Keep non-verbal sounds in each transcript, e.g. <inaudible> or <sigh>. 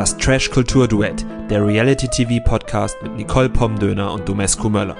Das Trash Kultur Duett, der Reality TV Podcast mit Nicole Pomdöner und Domescu Möller.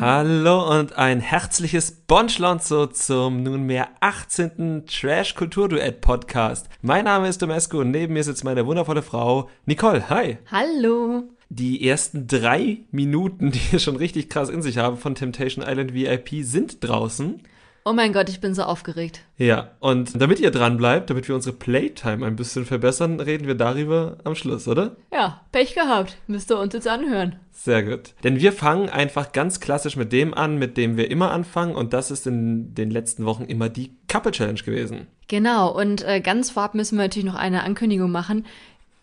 Hallo und ein herzliches Bonschlonzo zum nunmehr 18. Trash Kultur Duett Podcast. Mein Name ist Domescu und neben mir sitzt meine wundervolle Frau Nicole. Hi. Hallo. Die ersten drei Minuten, die wir schon richtig krass in sich haben von Temptation Island VIP, sind draußen. Oh mein Gott, ich bin so aufgeregt. Ja, und damit ihr dran bleibt, damit wir unsere Playtime ein bisschen verbessern, reden wir darüber am Schluss, oder? Ja, Pech gehabt. Müsst ihr uns jetzt anhören. Sehr gut. Denn wir fangen einfach ganz klassisch mit dem an, mit dem wir immer anfangen. Und das ist in den letzten Wochen immer die Couple Challenge gewesen. Genau, und äh, ganz vorab müssen wir natürlich noch eine Ankündigung machen.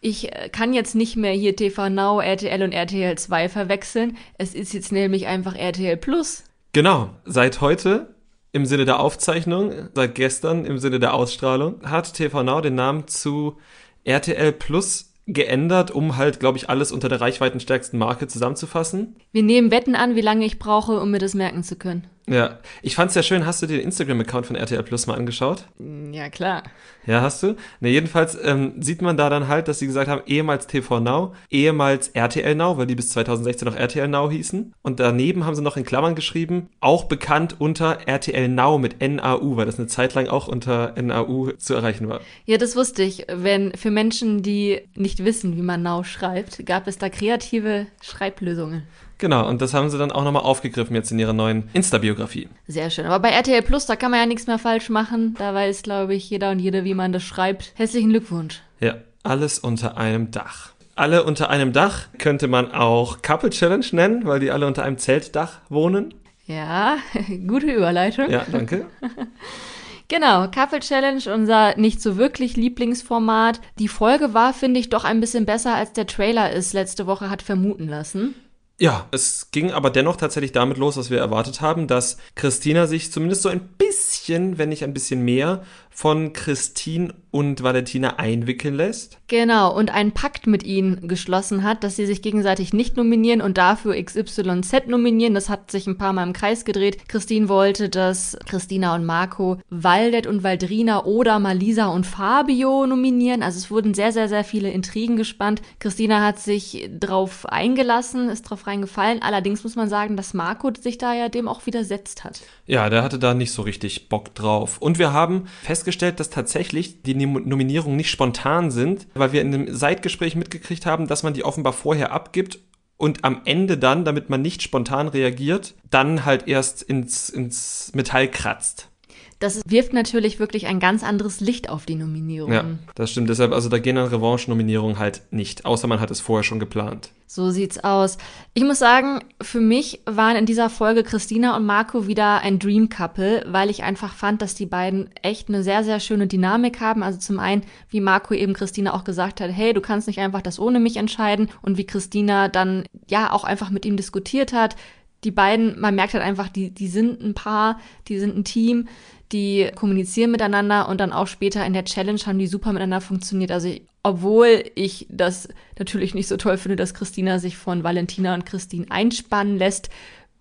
Ich äh, kann jetzt nicht mehr hier TV Now, RTL und RTL 2 verwechseln. Es ist jetzt nämlich einfach RTL Plus. Genau. Seit heute im Sinne der Aufzeichnung, seit gestern im Sinne der Ausstrahlung, hat TV Now den Namen zu RTL Plus geändert, um halt, glaube ich, alles unter der reichweitenstärksten Marke zusammenzufassen. Wir nehmen Wetten an, wie lange ich brauche, um mir das merken zu können. Ja, ich fand's sehr schön. Hast du dir den Instagram-Account von RTL Plus mal angeschaut? Ja, klar. Ja, hast du? Ne, jedenfalls ähm, sieht man da dann halt, dass sie gesagt haben, ehemals TV Now, ehemals RTL Now, weil die bis 2016 noch RTL Now hießen. Und daneben haben sie noch in Klammern geschrieben, auch bekannt unter RTL Now mit NAU, weil das eine Zeit lang auch unter NAU zu erreichen war. Ja, das wusste ich. Wenn für Menschen, die nicht wissen, wie man Now schreibt, gab es da kreative Schreiblösungen. Genau, und das haben sie dann auch nochmal aufgegriffen jetzt in ihrer neuen Insta-Biografie. Sehr schön. Aber bei RTL Plus, da kann man ja nichts mehr falsch machen. Da weiß, glaube ich, jeder und jede, wie man das schreibt. Herzlichen Glückwunsch. Ja, alles unter einem Dach. Alle unter einem Dach könnte man auch Couple Challenge nennen, weil die alle unter einem Zeltdach wohnen. Ja, <laughs> gute Überleitung. Ja, danke. <laughs> Genau, Couple Challenge, unser nicht so wirklich Lieblingsformat. Die Folge war, finde ich, doch ein bisschen besser, als der Trailer es letzte Woche hat vermuten lassen. Ja, es ging aber dennoch tatsächlich damit los, was wir erwartet haben, dass Christina sich zumindest so ein bisschen, wenn nicht ein bisschen mehr, von Christine und Valentina einwickeln lässt. Genau, und einen Pakt mit ihnen geschlossen hat, dass sie sich gegenseitig nicht nominieren und dafür XYZ nominieren. Das hat sich ein paar Mal im Kreis gedreht. Christine wollte, dass Christina und Marco Waldet und Valdrina oder Malisa und Fabio nominieren. Also es wurden sehr, sehr, sehr viele Intrigen gespannt. Christina hat sich drauf eingelassen, ist drauf reingefallen. Allerdings muss man sagen, dass Marco sich da ja dem auch widersetzt hat. Ja, der hatte da nicht so richtig Bock drauf. Und wir haben festgestellt, dass tatsächlich die Nominierungen nicht spontan sind, weil wir in einem Seitgespräch mitgekriegt haben, dass man die offenbar vorher abgibt und am Ende dann, damit man nicht spontan reagiert, dann halt erst ins, ins Metall kratzt. Das wirft natürlich wirklich ein ganz anderes Licht auf die Nominierung. Ja, das stimmt. Deshalb, also da gehen dann Revanche-Nominierungen halt nicht, außer man hat es vorher schon geplant. So sieht's aus. Ich muss sagen, für mich waren in dieser Folge Christina und Marco wieder ein Dream Couple, weil ich einfach fand, dass die beiden echt eine sehr, sehr schöne Dynamik haben. Also zum einen, wie Marco eben Christina auch gesagt hat, hey, du kannst nicht einfach das ohne mich entscheiden. Und wie Christina dann ja auch einfach mit ihm diskutiert hat. Die beiden, man merkt halt einfach, die, die sind ein Paar, die sind ein Team die kommunizieren miteinander und dann auch später in der Challenge haben die super miteinander funktioniert. Also ich, obwohl ich das natürlich nicht so toll finde, dass Christina sich von Valentina und Christine einspannen lässt,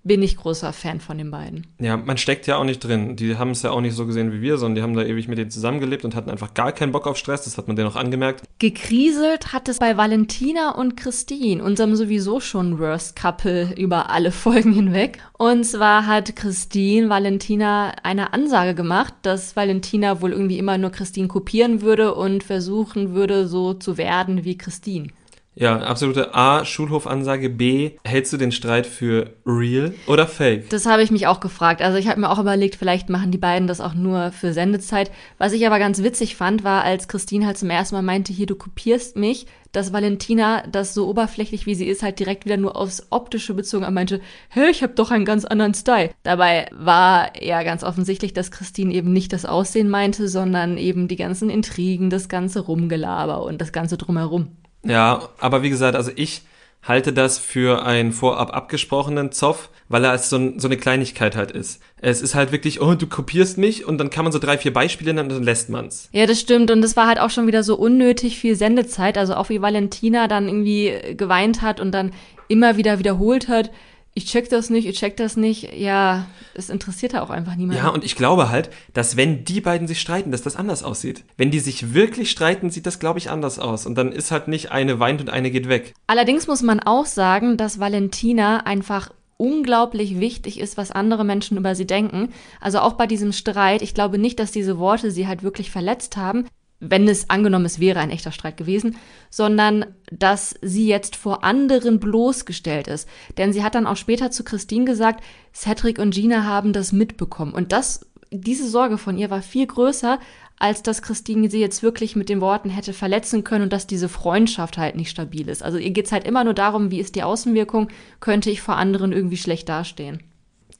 bin ich großer Fan von den beiden. Ja, man steckt ja auch nicht drin. Die haben es ja auch nicht so gesehen wie wir, sondern die haben da ewig mit denen zusammengelebt und hatten einfach gar keinen Bock auf Stress. Das hat man denen auch angemerkt. Gekriselt hat es bei Valentina und Christine, unserem sowieso schon Worst Couple über alle <laughs> Folgen hinweg. Und zwar hat Christine Valentina eine Ansage gemacht, dass Valentina wohl irgendwie immer nur Christine kopieren würde und versuchen würde, so zu werden wie Christine. Ja, absolute A, Schulhofansage, B, hältst du den Streit für real oder fake? Das habe ich mich auch gefragt. Also ich habe mir auch überlegt, vielleicht machen die beiden das auch nur für Sendezeit. Was ich aber ganz witzig fand, war, als Christine halt zum ersten Mal meinte, hier, du kopierst mich, dass Valentina das so oberflächlich wie sie ist, halt direkt wieder nur aufs Optische bezogen und meinte, hä, ich habe doch einen ganz anderen Style. Dabei war ja ganz offensichtlich, dass Christine eben nicht das Aussehen meinte, sondern eben die ganzen Intrigen, das ganze Rumgelaber und das ganze drumherum. Ja, aber wie gesagt, also ich halte das für einen vorab abgesprochenen Zoff, weil er als so, so, eine Kleinigkeit halt ist. Es ist halt wirklich, oh, du kopierst mich und dann kann man so drei, vier Beispiele nennen und dann lässt man's. Ja, das stimmt und das war halt auch schon wieder so unnötig viel Sendezeit, also auch wie Valentina dann irgendwie geweint hat und dann immer wieder wiederholt hat, ich check das nicht, ich check das nicht, ja, es interessiert auch einfach niemand. Ja, und ich glaube halt, dass wenn die beiden sich streiten, dass das anders aussieht. Wenn die sich wirklich streiten, sieht das, glaube ich, anders aus. Und dann ist halt nicht eine weint und eine geht weg. Allerdings muss man auch sagen, dass Valentina einfach unglaublich wichtig ist, was andere Menschen über sie denken. Also auch bei diesem Streit, ich glaube nicht, dass diese Worte sie halt wirklich verletzt haben wenn es angenommen, es wäre ein echter Streit gewesen, sondern dass sie jetzt vor anderen bloßgestellt ist. Denn sie hat dann auch später zu Christine gesagt, Cedric und Gina haben das mitbekommen. Und das, diese Sorge von ihr war viel größer, als dass Christine sie jetzt wirklich mit den Worten hätte verletzen können und dass diese Freundschaft halt nicht stabil ist. Also ihr geht es halt immer nur darum, wie ist die Außenwirkung, könnte ich vor anderen irgendwie schlecht dastehen.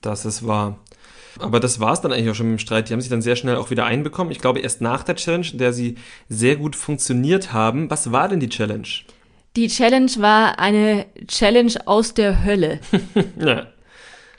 Das ist wahr. Aber das war es dann eigentlich auch schon mit dem Streit. Die haben sich dann sehr schnell auch wieder einbekommen. Ich glaube, erst nach der Challenge, in der sie sehr gut funktioniert haben. Was war denn die Challenge? Die Challenge war eine Challenge aus der Hölle. <laughs> ja.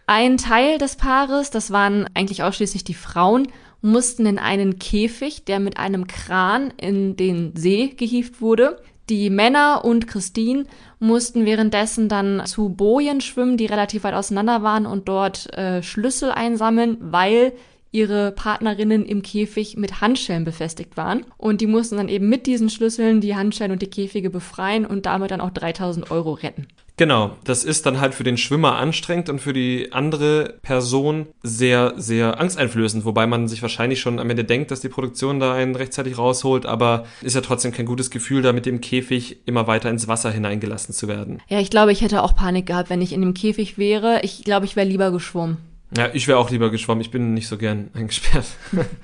Ein Teil des Paares, das waren eigentlich ausschließlich die Frauen, mussten in einen Käfig, der mit einem Kran in den See gehievt wurde. Die Männer und Christine mussten währenddessen dann zu Bojen schwimmen, die relativ weit auseinander waren und dort äh, Schlüssel einsammeln, weil ihre Partnerinnen im Käfig mit Handschellen befestigt waren. Und die mussten dann eben mit diesen Schlüsseln die Handschellen und die Käfige befreien und damit dann auch 3000 Euro retten. Genau, das ist dann halt für den Schwimmer anstrengend und für die andere Person sehr, sehr angsteinflößend, wobei man sich wahrscheinlich schon am Ende denkt, dass die Produktion da einen rechtzeitig rausholt, aber ist ja trotzdem kein gutes Gefühl, da mit dem Käfig immer weiter ins Wasser hineingelassen zu werden. Ja, ich glaube, ich hätte auch Panik gehabt, wenn ich in dem Käfig wäre. Ich glaube, ich wäre lieber geschwommen. Ja, ich wäre auch lieber geschwommen. Ich bin nicht so gern <laughs> eingesperrt.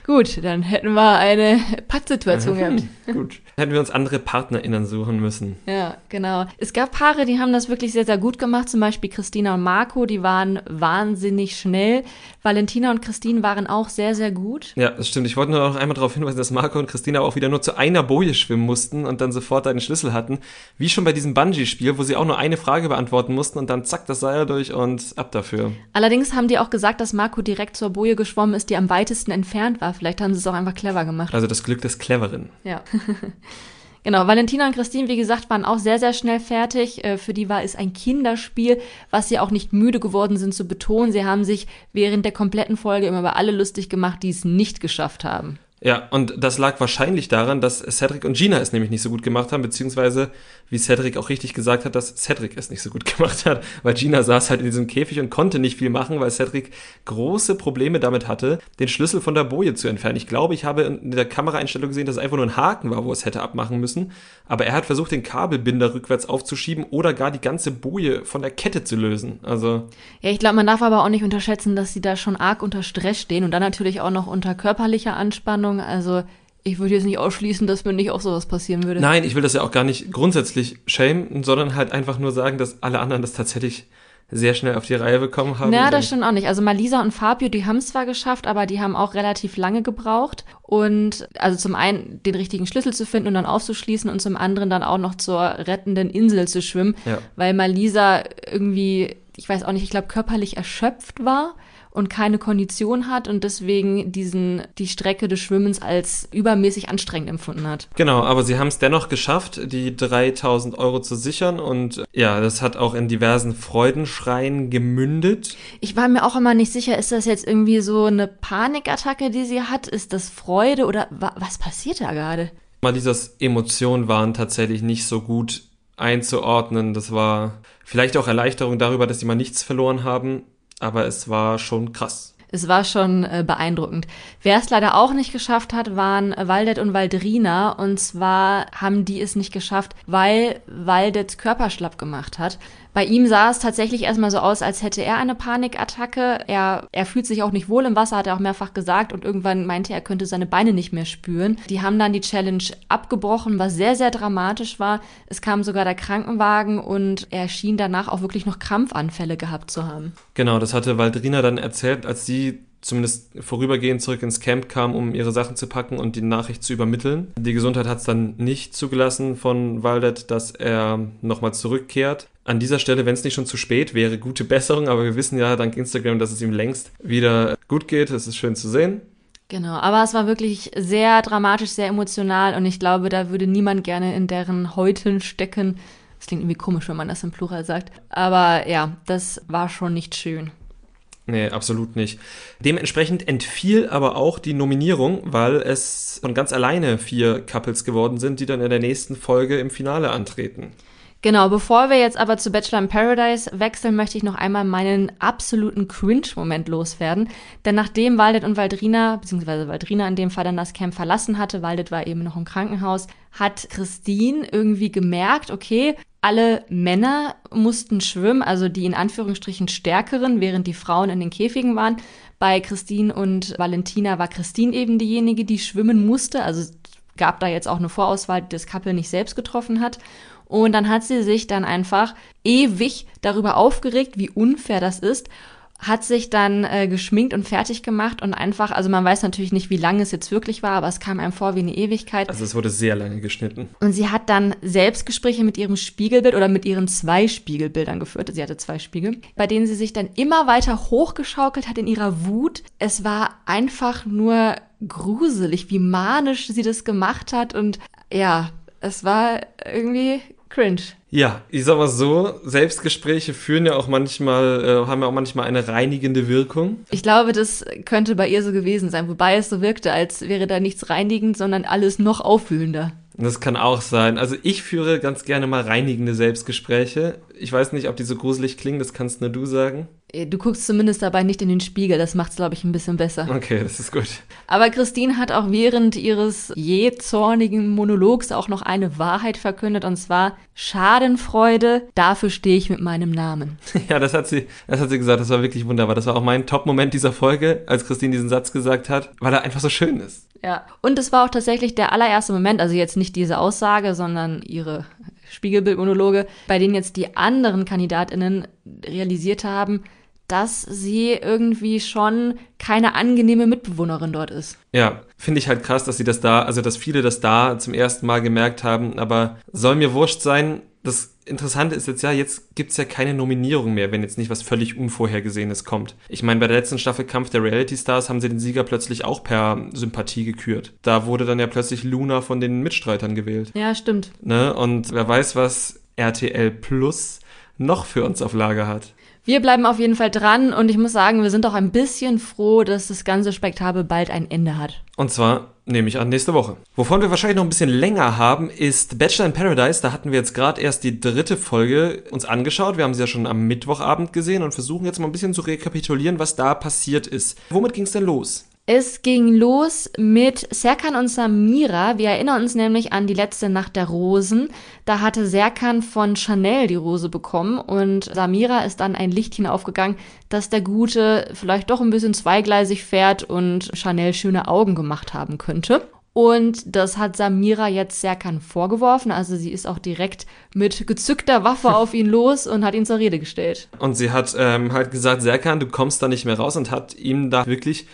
Gut, dann hätten wir eine Pattsituation gehabt. <laughs> Gut. Hätten wir uns andere PartnerInnen suchen müssen. Ja, genau. Es gab Paare, die haben das wirklich sehr, sehr gut gemacht. Zum Beispiel Christina und Marco, die waren wahnsinnig schnell. Valentina und Christine waren auch sehr, sehr gut. Ja, das stimmt. Ich wollte nur noch einmal darauf hinweisen, dass Marco und Christina auch wieder nur zu einer Boje schwimmen mussten und dann sofort einen Schlüssel hatten. Wie schon bei diesem Bungee-Spiel, wo sie auch nur eine Frage beantworten mussten und dann zack, das Seil durch und ab dafür. Allerdings haben die auch gesagt, dass Marco direkt zur Boje geschwommen ist, die am weitesten entfernt war. Vielleicht haben sie es auch einfach clever gemacht. Also das Glück des Cleveren. Ja. <laughs> Genau, Valentina und Christine, wie gesagt, waren auch sehr, sehr schnell fertig. Äh, für die war es ein Kinderspiel, was sie auch nicht müde geworden sind zu betonen. Sie haben sich während der kompletten Folge immer über alle lustig gemacht, die es nicht geschafft haben. Ja, und das lag wahrscheinlich daran, dass Cedric und Gina es nämlich nicht so gut gemacht haben, beziehungsweise, wie Cedric auch richtig gesagt hat, dass Cedric es nicht so gut <laughs> gemacht hat, weil Gina saß halt in diesem Käfig und konnte nicht viel machen, weil Cedric große Probleme damit hatte, den Schlüssel von der Boje zu entfernen. Ich glaube, ich habe in der Kameraeinstellung gesehen, dass es einfach nur ein Haken war, wo es hätte abmachen müssen, aber er hat versucht, den Kabelbinder rückwärts aufzuschieben oder gar die ganze Boje von der Kette zu lösen. Also. Ja, ich glaube, man darf aber auch nicht unterschätzen, dass sie da schon arg unter Stress stehen und dann natürlich auch noch unter körperlicher Anspannung Ahnung. Also ich würde jetzt nicht ausschließen, dass mir nicht auch sowas passieren würde. Nein, ich will das ja auch gar nicht grundsätzlich schämen, sondern halt einfach nur sagen, dass alle anderen das tatsächlich sehr schnell auf die Reihe bekommen haben. Na, das stimmt auch nicht. Also Malisa und Fabio, die haben es zwar geschafft, aber die haben auch relativ lange gebraucht. Und also zum einen den richtigen Schlüssel zu finden und dann aufzuschließen und zum anderen dann auch noch zur rettenden Insel zu schwimmen, ja. weil Malisa irgendwie, ich weiß auch nicht, ich glaube körperlich erschöpft war und keine Kondition hat und deswegen diesen, die Strecke des Schwimmens als übermäßig anstrengend empfunden hat. Genau, aber sie haben es dennoch geschafft, die 3000 Euro zu sichern und ja, das hat auch in diversen Freudenschreien gemündet. Ich war mir auch immer nicht sicher, ist das jetzt irgendwie so eine Panikattacke, die sie hat? Ist das Freude oder wa was passiert da gerade? Malisas Emotionen waren tatsächlich nicht so gut einzuordnen. Das war vielleicht auch Erleichterung darüber, dass sie mal nichts verloren haben aber es war schon krass. Es war schon äh, beeindruckend. Wer es leider auch nicht geschafft hat, waren Waldet und Waldrina. Und zwar haben die es nicht geschafft, weil Waldet Körperschlapp gemacht hat. Bei ihm sah es tatsächlich erstmal so aus, als hätte er eine Panikattacke. Er, er fühlt sich auch nicht wohl im Wasser, hat er auch mehrfach gesagt. Und irgendwann meinte er, könnte seine Beine nicht mehr spüren. Die haben dann die Challenge abgebrochen, was sehr, sehr dramatisch war. Es kam sogar der Krankenwagen und er schien danach auch wirklich noch Krampfanfälle gehabt zu haben. Genau, das hatte Waldrina dann erzählt, als sie zumindest vorübergehend zurück ins Camp kam, um ihre Sachen zu packen und die Nachricht zu übermitteln. Die Gesundheit hat es dann nicht zugelassen von Waldet, dass er nochmal zurückkehrt. An dieser Stelle, wenn es nicht schon zu spät wäre, gute Besserung, aber wir wissen ja dank Instagram, dass es ihm längst wieder gut geht. Es ist schön zu sehen. Genau, aber es war wirklich sehr dramatisch, sehr emotional und ich glaube, da würde niemand gerne in deren Häuten stecken, Das klingt irgendwie komisch, wenn man das im Plural sagt. Aber ja, das war schon nicht schön. Nee, absolut nicht. Dementsprechend entfiel aber auch die Nominierung, weil es von ganz alleine vier Couples geworden sind, die dann in der nächsten Folge im Finale antreten. Genau, bevor wir jetzt aber zu Bachelor in Paradise wechseln, möchte ich noch einmal meinen absoluten Cringe-Moment loswerden. Denn nachdem Waldet und Waldrina, beziehungsweise Waldrina in dem Fall dann das Camp verlassen hatte, Waldet war eben noch im Krankenhaus, hat Christine irgendwie gemerkt, okay, alle Männer mussten schwimmen, also die in Anführungsstrichen stärkeren, während die Frauen in den Käfigen waren. Bei Christine und Valentina war Christine eben diejenige, die schwimmen musste. Also gab da jetzt auch eine Vorauswahl, die das Couple nicht selbst getroffen hat. Und dann hat sie sich dann einfach ewig darüber aufgeregt, wie unfair das ist hat sich dann äh, geschminkt und fertig gemacht und einfach, also man weiß natürlich nicht, wie lange es jetzt wirklich war, aber es kam einem vor wie eine Ewigkeit. Also es wurde sehr lange geschnitten. Und sie hat dann Selbstgespräche mit ihrem Spiegelbild oder mit ihren zwei Spiegelbildern geführt. Sie hatte zwei Spiegel, bei denen sie sich dann immer weiter hochgeschaukelt hat in ihrer Wut. Es war einfach nur gruselig, wie manisch sie das gemacht hat und ja, es war irgendwie cringe. Ja, ich sag mal so, Selbstgespräche führen ja auch manchmal, äh, haben ja auch manchmal eine reinigende Wirkung. Ich glaube, das könnte bei ihr so gewesen sein, wobei es so wirkte, als wäre da nichts reinigend, sondern alles noch aufwühlender. Das kann auch sein. Also ich führe ganz gerne mal reinigende Selbstgespräche. Ich weiß nicht, ob die so gruselig klingen, das kannst nur du sagen. Äh, du guckst zumindest dabei nicht in den Spiegel, das macht's, glaube ich, ein bisschen besser. Okay, das ist gut. Aber Christine hat auch während ihres je zornigen Monologs auch noch eine Wahrheit verkündet, und zwar Schadenfreude, dafür stehe ich mit meinem Namen. <laughs> Ja, das hat sie, das hat sie gesagt, das war wirklich wunderbar. Das war auch mein Top-Moment dieser Folge, als Christine diesen Satz gesagt hat, weil er einfach so schön ist. Ja, und es war auch tatsächlich der allererste Moment, also jetzt nicht diese Aussage, sondern ihre Spiegelbildmonologe, bei denen jetzt die anderen KandidatInnen realisiert haben, dass sie irgendwie schon keine angenehme Mitbewohnerin dort ist. Ja, finde ich halt krass, dass sie das da, also dass viele das da zum ersten Mal gemerkt haben, aber soll mir wurscht sein, das Interessante ist jetzt ja, jetzt gibt's ja keine Nominierung mehr, wenn jetzt nicht was völlig Unvorhergesehenes kommt. Ich meine, bei der letzten Staffel Kampf der Reality Stars haben sie den Sieger plötzlich auch per Sympathie gekürt. Da wurde dann ja plötzlich Luna von den Mitstreitern gewählt. Ja, stimmt. Ne? Und wer weiß, was RTL Plus noch für uns auf Lager hat. Wir bleiben auf jeden Fall dran und ich muss sagen, wir sind auch ein bisschen froh, dass das ganze Spektakel bald ein Ende hat. Und zwar nehme ich an nächste Woche. Wovon wir wahrscheinlich noch ein bisschen länger haben, ist Bachelor in Paradise. Da hatten wir jetzt gerade erst die dritte Folge uns angeschaut. Wir haben sie ja schon am Mittwochabend gesehen und versuchen jetzt mal ein bisschen zu rekapitulieren, was da passiert ist. Womit ging es denn los? Es ging los mit Serkan und Samira. Wir erinnern uns nämlich an die letzte Nacht der Rosen. Da hatte Serkan von Chanel die Rose bekommen und Samira ist dann ein Lichtchen aufgegangen, dass der Gute vielleicht doch ein bisschen zweigleisig fährt und Chanel schöne Augen gemacht haben könnte. Und das hat Samira jetzt Serkan vorgeworfen. Also sie ist auch direkt mit gezückter Waffe <laughs> auf ihn los und hat ihn zur Rede gestellt. Und sie hat ähm, halt gesagt, Serkan, du kommst da nicht mehr raus und hat ihm da wirklich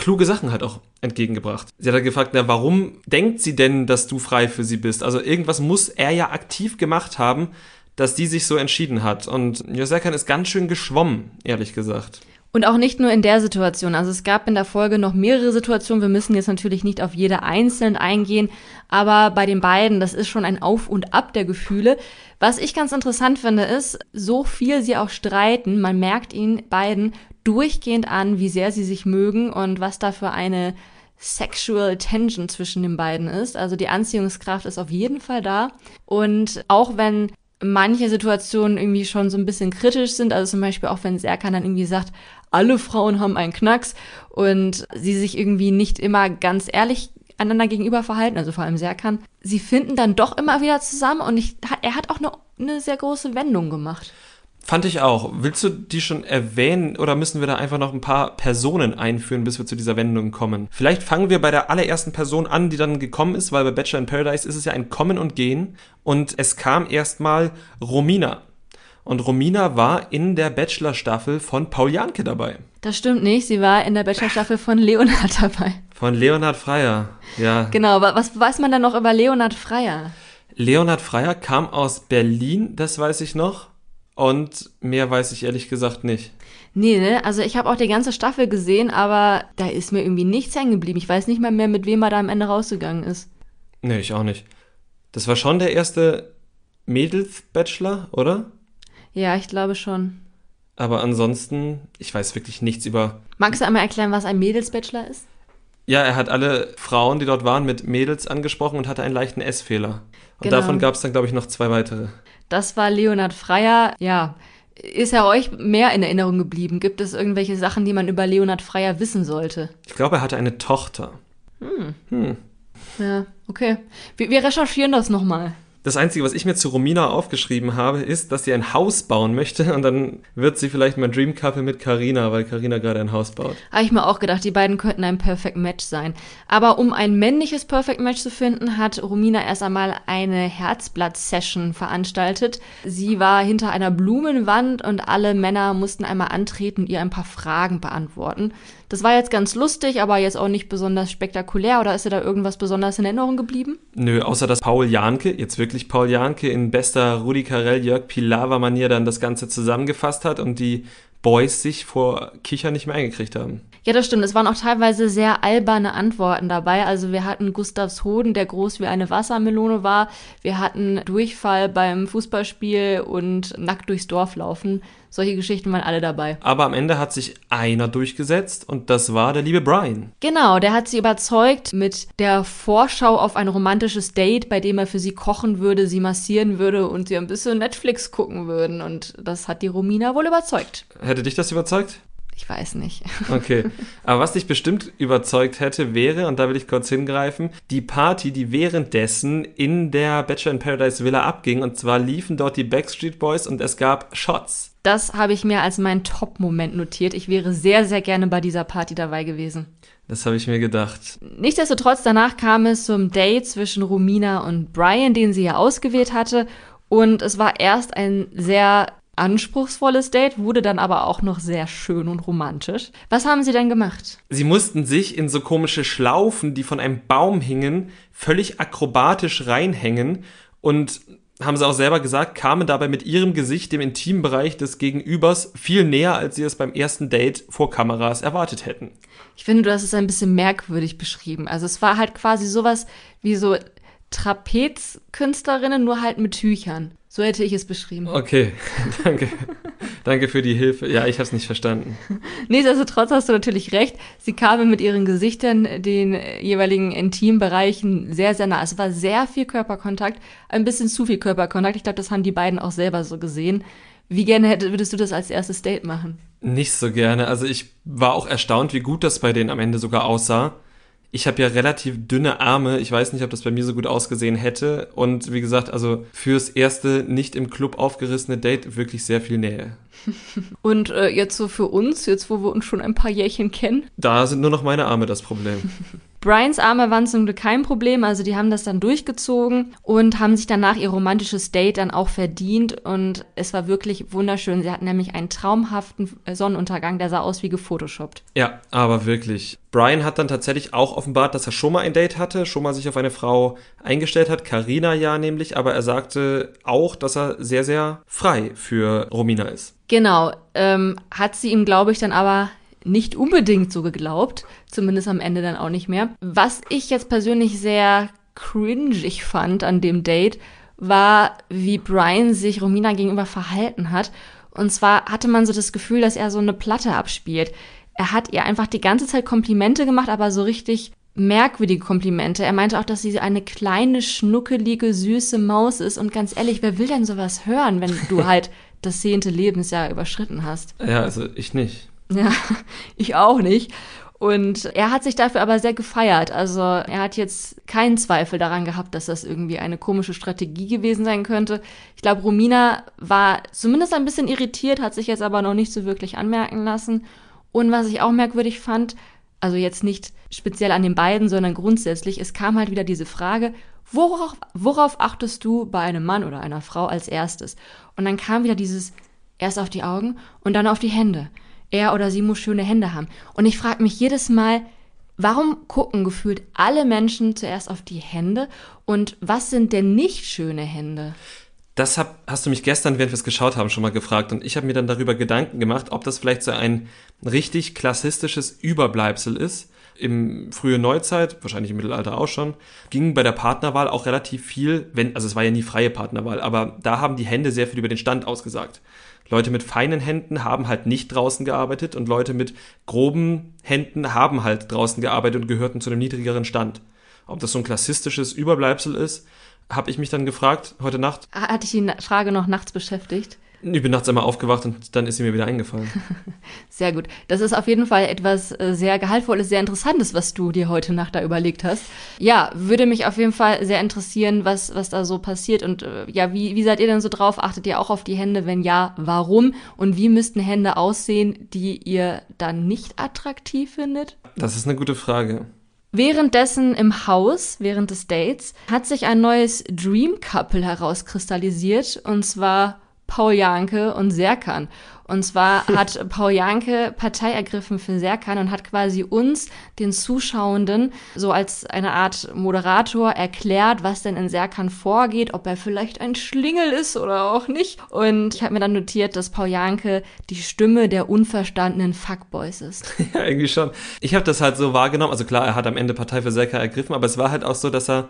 kluge Sachen halt auch entgegengebracht. Sie hat halt gefragt, na, warum denkt sie denn, dass du frei für sie bist? Also irgendwas muss er ja aktiv gemacht haben, dass die sich so entschieden hat. Und Josekan ist ganz schön geschwommen, ehrlich gesagt. Und auch nicht nur in der Situation. Also es gab in der Folge noch mehrere Situationen. Wir müssen jetzt natürlich nicht auf jede einzeln eingehen, aber bei den beiden, das ist schon ein Auf und Ab der Gefühle. Was ich ganz interessant finde, ist, so viel sie auch streiten, man merkt ihnen beiden durchgehend an, wie sehr sie sich mögen und was da für eine Sexual Tension zwischen den beiden ist. Also die Anziehungskraft ist auf jeden Fall da. Und auch wenn manche Situationen irgendwie schon so ein bisschen kritisch sind, also zum Beispiel auch wenn Serkan dann irgendwie sagt, alle Frauen haben einen Knacks und sie sich irgendwie nicht immer ganz ehrlich einander gegenüber verhalten, also vor allem Serkan, sie finden dann doch immer wieder zusammen und ich, er hat auch eine, eine sehr große Wendung gemacht. Fand ich auch. Willst du die schon erwähnen oder müssen wir da einfach noch ein paar Personen einführen, bis wir zu dieser Wendung kommen? Vielleicht fangen wir bei der allerersten Person an, die dann gekommen ist, weil bei Bachelor in Paradise ist es ja ein Kommen und Gehen und es kam erstmal Romina. Und Romina war in der Bachelor-Staffel von Paul Janke dabei. Das stimmt nicht. Sie war in der Bachelor-Staffel von Leonhard dabei. Von Leonhard Freier, ja. Genau, aber was weiß man dann noch über Leonhard Freier? Leonhard Freier kam aus Berlin, das weiß ich noch. Und mehr weiß ich ehrlich gesagt nicht. Nee, ne? Also ich habe auch die ganze Staffel gesehen, aber da ist mir irgendwie nichts hängen geblieben. Ich weiß nicht mal mehr, mit wem er da am Ende rausgegangen ist. Nee, ich auch nicht. Das war schon der erste Mädels-Bachelor, oder? Ja, ich glaube schon. Aber ansonsten, ich weiß wirklich nichts über. Magst du einmal erklären, was ein Mädels-Bachelor ist? Ja, er hat alle Frauen, die dort waren, mit Mädels angesprochen und hatte einen leichten S-Fehler. Und Genau. davon gab es dann, glaube ich, noch zwei weitere. Das war Leonhard Freier. Ja. Ist er euch mehr in Erinnerung geblieben? Gibt es irgendwelche Sachen, die man über Leonhard Freier wissen sollte? Ich glaube, er hatte eine Tochter. Ja, okay. Wir, wir recherchieren das nochmal. Das Einzige, was ich mir zu Romina aufgeschrieben habe, ist, dass sie ein Haus bauen möchte und dann wird sie vielleicht mal Dream Couple mit Carina, weil Carina gerade ein Haus baut. Habe ich mir auch gedacht, die beiden könnten ein Perfect Match sein. Aber um ein männliches Perfect Match zu finden, hat Romina erst einmal eine Herzblatt-Session veranstaltet. Sie war hinter einer Blumenwand und alle Männer mussten einmal antreten und ihr ein paar Fragen beantworten. Das war jetzt ganz lustig, aber jetzt auch nicht besonders spektakulär. Oder ist dir da irgendwas besonders in Erinnerung geblieben? Nö, außer dass Paul Janke, jetzt wirklich Paul Janke, in bester Rudi Carell, Jörg Pilawa-Manier dann das Ganze zusammengefasst hat und die Boys sich vor Kichern nicht mehr eingekriegt haben. Ja, das stimmt. Es waren auch teilweise sehr alberne Antworten dabei. Also wir hatten Gustavs Hoden, der groß wie eine Wassermelone war. Wir hatten Durchfall beim Fußballspiel und nackt durchs Dorf laufen. Solche Geschichten waren alle dabei. Aber am Ende hat sich einer durchgesetzt und das war der liebe Brian. Genau, der hat sie überzeugt mit der Vorschau auf ein romantisches Date, bei dem er für sie kochen würde, sie massieren würde und sie ein bisschen Netflix gucken würden. Und das hat die Romina wohl überzeugt. Hätte dich das überzeugt? Ich weiß nicht. <laughs> Okay. Aber was dich bestimmt überzeugt hätte, wäre, und da will ich kurz hingreifen, die Party, die währenddessen in der Bachelor in Paradise Villa abging. Und zwar liefen dort die Backstreet Boys und es gab Shots. Das habe ich mir als meinen Top-Moment notiert. Ich wäre sehr, sehr gerne bei dieser Party dabei gewesen. Das habe ich mir gedacht. Nichtsdestotrotz, danach kam es zum Date zwischen Romina und Brian, den sie ja ausgewählt hatte. Und es war erst ein sehr anspruchsvolles Date, wurde dann aber auch noch sehr schön und romantisch. Was haben sie denn gemacht? Sie mussten sich in so komische Schlaufen, die von einem Baum hingen, völlig akrobatisch reinhängen und haben sie auch selber gesagt, kamen dabei mit ihrem Gesicht dem Intimbereich des Gegenübers viel näher, als sie es beim ersten Date vor Kameras erwartet hätten. Ich finde, du hast es ein bisschen merkwürdig beschrieben. Also es war halt quasi sowas wie so Trapezkünstlerinnen, nur halt mit Tüchern. So hätte ich es beschrieben. Okay, <laughs> danke. danke für die Hilfe. Ja, ich habe es nicht verstanden. Nichtsdestotrotz hast du natürlich recht. Sie kamen mit ihren Gesichtern den jeweiligen Intimbereichen sehr, sehr nah. Es war sehr viel Körperkontakt, ein bisschen zu viel Körperkontakt. Ich glaube, das haben die beiden auch selber so gesehen. Wie gerne hätte, würdest du das als erstes Date machen? Nicht so gerne. Also ich war auch erstaunt, wie gut das bei denen am Ende sogar aussah. Ich habe ja relativ dünne Arme. Ich weiß nicht, ob das bei mir so gut ausgesehen hätte. Und wie gesagt, also fürs erste nicht im Club aufgerissene Date wirklich sehr viel Nähe. <laughs> Und äh, jetzt so für uns, jetzt wo wir uns schon ein paar Jährchen kennen. Da sind nur noch meine Arme das Problem. <laughs> Brians Arme waren zum Glück kein Problem, also die haben das dann durchgezogen und haben sich danach ihr romantisches Date dann auch verdient und es war wirklich wunderschön. Sie hatten nämlich einen traumhaften Sonnenuntergang, der sah aus wie gefotoshoppt. Ja, aber wirklich. Brian hat dann tatsächlich auch offenbart, dass er schon mal ein Date hatte, schon mal sich auf eine Frau eingestellt hat, Karina ja nämlich, aber er sagte auch, dass er sehr, sehr frei für Romina ist. Genau, ähm, hat sie ihm, glaube ich, dann aber nicht unbedingt so geglaubt, zumindest am Ende dann auch nicht mehr. Was ich jetzt persönlich sehr cringig fand an dem Date, war, wie Brian sich Romina gegenüber verhalten hat. Und zwar hatte man so das Gefühl, dass er so eine Platte abspielt. Er hat ihr einfach die ganze Zeit Komplimente gemacht, aber so richtig merkwürdige Komplimente. Er meinte auch, dass sie eine kleine, schnuckelige, süße Maus ist. Und ganz ehrlich, wer will denn sowas hören, wenn du <laughs> halt das zehnte Lebensjahr überschritten hast? Ja, also ich nicht. Ja, <laughs> ich auch nicht. Und er hat sich dafür aber sehr gefeiert. Also er hat jetzt keinen Zweifel daran gehabt, dass das irgendwie eine komische Strategie gewesen sein könnte. Ich glaube, Romina war zumindest ein bisschen irritiert, hat sich jetzt aber noch nicht so wirklich anmerken lassen. Und was ich auch merkwürdig fand, also jetzt nicht speziell an den beiden, sondern grundsätzlich, es kam halt wieder diese Frage, worauf, worauf achtest du bei einem Mann oder einer Frau als erstes? Und dann kam wieder dieses erst auf die Augen und dann auf die Hände er oder sie muss schöne Hände haben. Und ich frage mich jedes Mal, warum gucken gefühlt alle Menschen zuerst auf die Hände und was sind denn nicht schöne Hände? Das hab, hast du mich gestern, während wir es geschaut haben, schon mal gefragt und ich habe mir dann darüber Gedanken gemacht, ob das vielleicht so ein richtig klassistisches Überbleibsel ist. Im frühe Neuzeit, wahrscheinlich im Mittelalter auch schon, ging bei der Partnerwahl auch relativ viel, wenn, also es war ja nie freie Partnerwahl, aber da haben die Hände sehr viel über den Stand ausgesagt. Leute mit feinen Händen haben halt nicht draußen gearbeitet und Leute mit groben Händen haben halt draußen gearbeitet und gehörten zu einem niedrigeren Stand. Ob das so ein klassistisches Überbleibsel ist, habe ich mich dann gefragt heute Nacht. Hatte ich die Frage noch nachts beschäftigt? Ich bin nachts einmal aufgewacht und dann ist sie mir wieder eingefallen. <laughs> Sehr gut. Das ist auf jeden Fall etwas äh, sehr Gehaltvolles, sehr Interessantes, was du dir heute Nacht da überlegt hast. Ja, würde mich auf jeden Fall sehr interessieren, was, was da so passiert. Und äh, ja, wie, wie seid ihr denn so drauf? Achtet ihr auch auf die Hände? Wenn ja, warum? Und wie müssten Hände aussehen, die ihr dann nicht attraktiv findet? Das ist eine gute Frage. Währenddessen im Haus, während des Dates, hat sich ein neues Dream Couple herauskristallisiert. Und zwar Paul Janke und Serkan. Und zwar <laughs> hat Paul Janke Partei ergriffen für Serkan und hat quasi uns, den Zuschauenden, so als eine Art Moderator erklärt, was denn in Serkan vorgeht, ob er vielleicht ein Schlingel ist oder auch nicht. Und ich habe mir dann notiert, dass Paul Janke die Stimme der unverstandenen Fuckboys ist. <laughs> ja, irgendwie schon. Ich habe das halt so wahrgenommen. Also klar, er hat am Ende Partei für Serkan ergriffen, aber es war halt auch so, dass er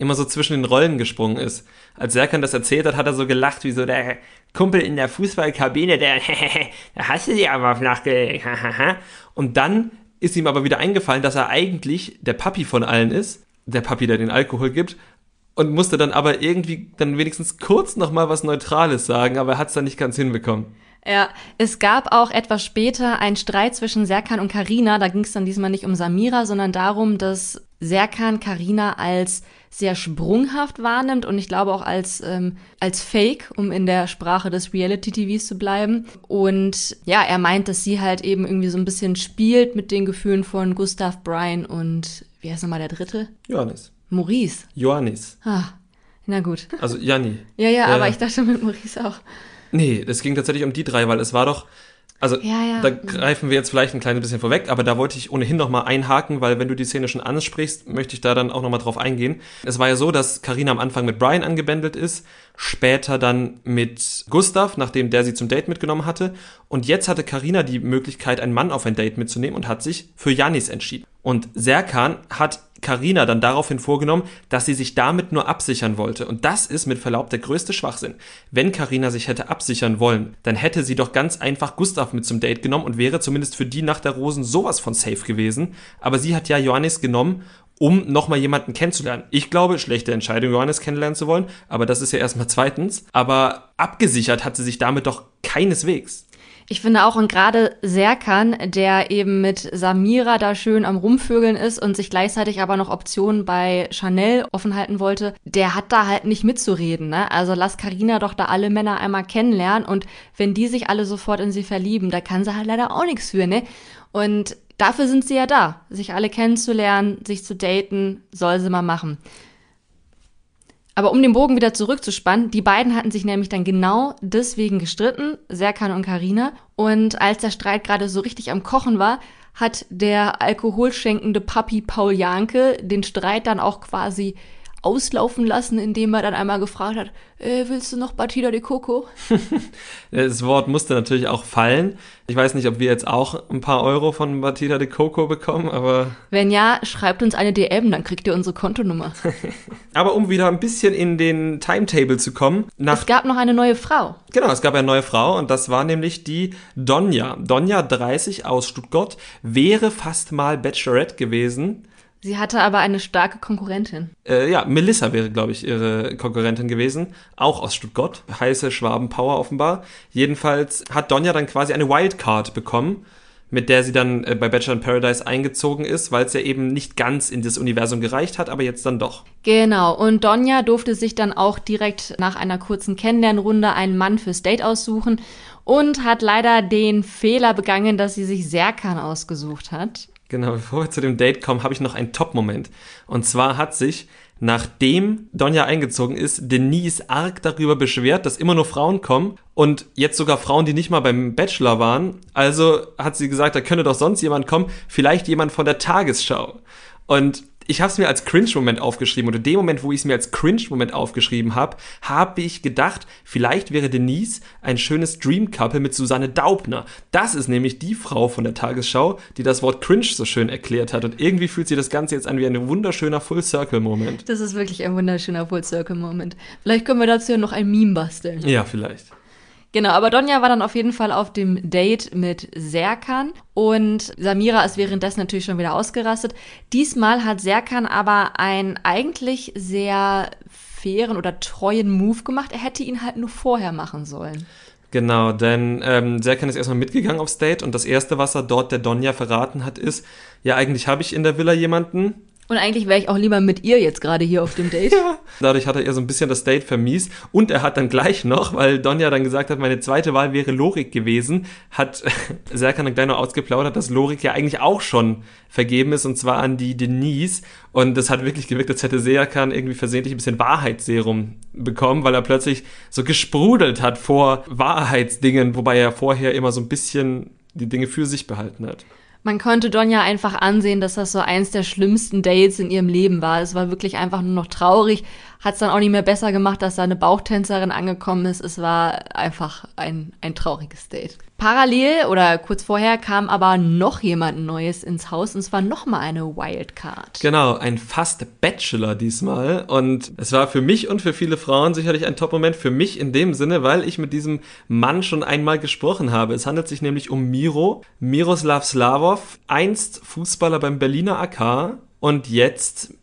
immer so zwischen den Rollen gesprungen ist. Als Serkan das erzählt hat, hat er so gelacht, wie so der Kumpel in der Fußballkabine, der, <laughs> da hast du die aber flachgelegt. Und dann ist ihm aber wieder eingefallen, dass er eigentlich der Papi von allen ist, der Papi, der den Alkohol gibt, und musste dann aber irgendwie dann wenigstens kurz nochmal was Neutrales sagen, aber er hat es dann nicht ganz hinbekommen. Ja, es gab auch etwas später einen Streit zwischen Serkan und Karina. Da ging es dann diesmal nicht um Samira, sondern darum, dass Serkan Karina als sehr sprunghaft wahrnimmt und ich glaube auch als, ähm, als Fake, um in der Sprache des Reality-TVs zu bleiben. Und ja, er meint, dass sie halt eben irgendwie so ein bisschen spielt mit den Gefühlen von Gustav Bryan und wie heißt nochmal der dritte? Johannes. Maurice. Johannes. Ah, na gut. Also Janni. ja, ja, aber ich dachte mit Maurice auch. Nee, es ging tatsächlich um die drei, weil es war doch, also ja, ja. da greifen wir jetzt vielleicht ein kleines bisschen vorweg, aber da wollte ich ohnehin noch mal einhaken, weil wenn du die Szene schon ansprichst, möchte ich da dann auch noch mal drauf eingehen. Es war ja so, dass Karina am Anfang mit Brian angebändelt ist, später dann mit Gustav, nachdem der sie zum Date mitgenommen hatte, und jetzt hatte Karina die Möglichkeit, einen Mann auf ein Date mitzunehmen und hat sich für Janis entschieden. Und Serkan hat Karina dann daraufhin vorgenommen, dass sie sich damit nur absichern wollte. Und das ist mit Verlaub der größte Schwachsinn. Wenn Karina sich hätte absichern wollen, dann hätte sie doch ganz einfach Gustav mit zum Date genommen und wäre zumindest für die Nacht der Rosen sowas von safe gewesen. Aber sie hat ja Johannes genommen, um nochmal jemanden kennenzulernen. Ich glaube, schlechte Entscheidung, Johannes kennenlernen zu wollen, aber das ist ja erstmal zweitens. Aber abgesichert hat sie sich damit doch keineswegs. Ich finde auch, und gerade Serkan, der eben mit Samira da schön am Rumvögeln ist und sich gleichzeitig aber noch Optionen bei Chanel offen halten wollte, der hat da halt nicht mitzureden. Ne? Also lass Karina doch da alle Männer einmal kennenlernen und wenn die sich alle sofort in sie verlieben, da kann sie halt leider auch nichts für, ne? Und dafür sind sie ja da, sich alle kennenzulernen, sich zu daten, soll sie mal machen. Aber um den Bogen wieder zurückzuspannen, die beiden hatten sich nämlich dann genau deswegen gestritten, Serkan und Karina. Und als der Streit gerade so richtig am Kochen war, hat der alkoholschenkende Papi Paul Janke den Streit dann auch quasi auslaufen lassen, indem er dann einmal gefragt hat, äh, willst du noch Batida de Coco? <laughs> das Wort musste natürlich auch fallen. Ich weiß nicht, ob wir jetzt auch ein paar Euro von Batida de Coco bekommen, aber... Wenn ja, schreibt uns eine DM, dann kriegt ihr unsere Kontonummer. <laughs> aber um wieder ein bisschen in den Timetable zu kommen... Nach es gab noch eine neue Frau. Genau, es gab eine neue Frau und das war nämlich die Donja. Donja 30 aus Stuttgart wäre fast mal Bachelorette gewesen Sie hatte aber eine starke Konkurrentin. Äh, ja, Melissa wäre, glaube ich, ihre Konkurrentin gewesen. Auch aus Stuttgart. Heiße Schwabenpower offenbar. Jedenfalls hat Donja dann quasi eine Wildcard bekommen, mit der sie dann äh, bei Bachelor in Paradise eingezogen ist, weil es ja eben nicht ganz in das Universum gereicht hat, aber jetzt dann doch. Genau. Und Donja durfte sich dann auch direkt nach einer kurzen Kennenlernrunde einen Mann fürs Date aussuchen und hat leider den Fehler begangen, dass sie sich Serkan ausgesucht hat. Genau, <laughs> bevor wir zu dem Date kommen, habe ich noch einen Top-Moment. Und zwar hat sich, nachdem Donja eingezogen ist, Denise arg darüber beschwert, dass immer nur Frauen kommen und jetzt sogar Frauen, die nicht mal beim Bachelor waren. Also hat sie gesagt, da könnte doch sonst jemand kommen, vielleicht jemand von der Tagesschau. Und ich habe es mir als Cringe-Moment aufgeschrieben und in dem Moment, wo ich es mir als Cringe-Moment aufgeschrieben habe, habe ich gedacht, vielleicht wäre Denise ein schönes Dream-Couple mit Susanne Daubner. Das ist nämlich die Frau von der Tagesschau, die das Wort Cringe so schön erklärt hat und irgendwie fühlt sich das Ganze jetzt an wie ein wunderschöner Full-Circle-Moment. Das ist wirklich ein wunderschöner Full-Circle-Moment. Vielleicht können wir dazu ja noch ein Meme basteln. Ja, vielleicht. Genau, aber Donja war dann auf jeden Fall auf dem Date mit Serkan und Samira ist währenddessen natürlich schon wieder ausgerastet. Diesmal hat Serkan aber einen eigentlich sehr fairen oder treuen Move gemacht. Er hätte ihn halt nur vorher machen sollen. Genau, denn ähm, Serkan ist erstmal mitgegangen aufs Date und das erste, was er dort der Donja verraten hat, ist, ja, eigentlich habe ich in der Villa jemanden, und eigentlich wäre ich auch lieber mit ihr jetzt gerade hier auf dem Date. <laughs> Ja. Dadurch hat er ihr so ein bisschen das Date vermiest. Und er hat dann gleich noch, weil Donja dann gesagt hat, meine zweite Wahl wäre Lorik gewesen, hat <laughs> Serkan dann gleich noch ausgeplaudert, dass Lorik ja eigentlich auch schon vergeben ist, und zwar an die Denise. Und das hat wirklich gewirkt, als hätte Serkan irgendwie versehentlich ein bisschen Wahrheitsserum bekommen, weil er plötzlich so gesprudelt hat vor Wahrheitsdingen, wobei er vorher immer so ein bisschen die Dinge für sich behalten hat. Man konnte Donja einfach ansehen, dass das so eins der schlimmsten Dates in ihrem Leben war. Es war wirklich einfach nur noch traurig hat es dann auch nicht mehr besser gemacht, dass da eine Bauchtänzerin angekommen ist. Es war einfach ein, ein trauriges Date. Parallel oder kurz vorher kam aber noch jemand Neues ins Haus und zwar nochmal eine Wildcard. Genau, ein fast Bachelor diesmal. Und es war für mich und für viele Frauen sicherlich ein Top-Moment. Für mich in dem Sinne, weil ich mit diesem Mann schon einmal gesprochen habe. Es handelt sich nämlich um Miro, Miroslav Slavov, einst Fußballer beim Berliner AK und jetzt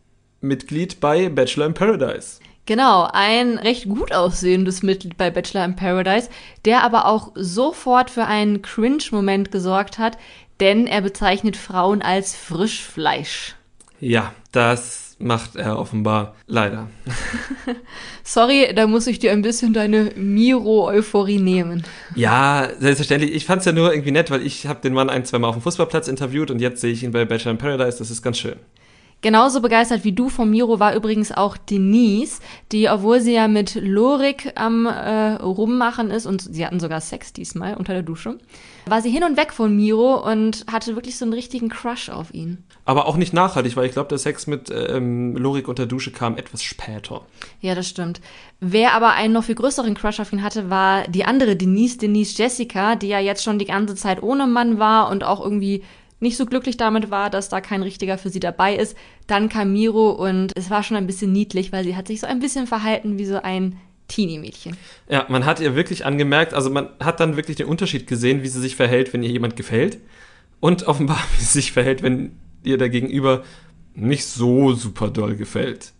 Mitglied bei Bachelor in Paradise. Genau, ein recht gut aussehendes Mitglied bei Bachelor in Paradise, der aber auch sofort für einen Cringe-Moment gesorgt hat, denn er bezeichnet Frauen als Frischfleisch. Ja, das macht er offenbar leider. <laughs> Sorry, da muss ich dir ein bisschen deine Miro-Euphorie nehmen. Ja, selbstverständlich. Ich fand es ja nur irgendwie nett, weil ich habe den Mann ein, zwei Mal auf dem Fußballplatz interviewt und jetzt sehe ich ihn bei Bachelor in Paradise. Das ist ganz schön. Genauso begeistert wie du von Miro war übrigens auch Denise, die, obwohl sie ja mit Lorik am äh, Rummachen ist und sie hatten sogar Sex diesmal unter der Dusche, war sie hin und weg von Miro und hatte wirklich so einen richtigen Crush auf ihn. Aber auch nicht nachhaltig, weil ich glaube, der Sex mit ähm, Lorik unter der Dusche kam etwas später. Ja, das stimmt. Wer aber einen noch viel größeren Crush auf ihn hatte, war die andere Denise, Denise Jessica, die ja jetzt schon die ganze Zeit ohne Mann war und auch irgendwie nicht so glücklich damit war, dass da kein richtiger für sie dabei ist. Dann kam Miro und es war schon ein bisschen niedlich, weil sie hat sich so ein bisschen verhalten wie so ein Teenie-Mädchen. Ja, man hat ihr wirklich angemerkt, also man hat dann wirklich den Unterschied gesehen, wie sie sich verhält, wenn ihr jemand gefällt und offenbar, <laughs> wie sie sich verhält, wenn ihr der Gegenüber nicht so super doll gefällt.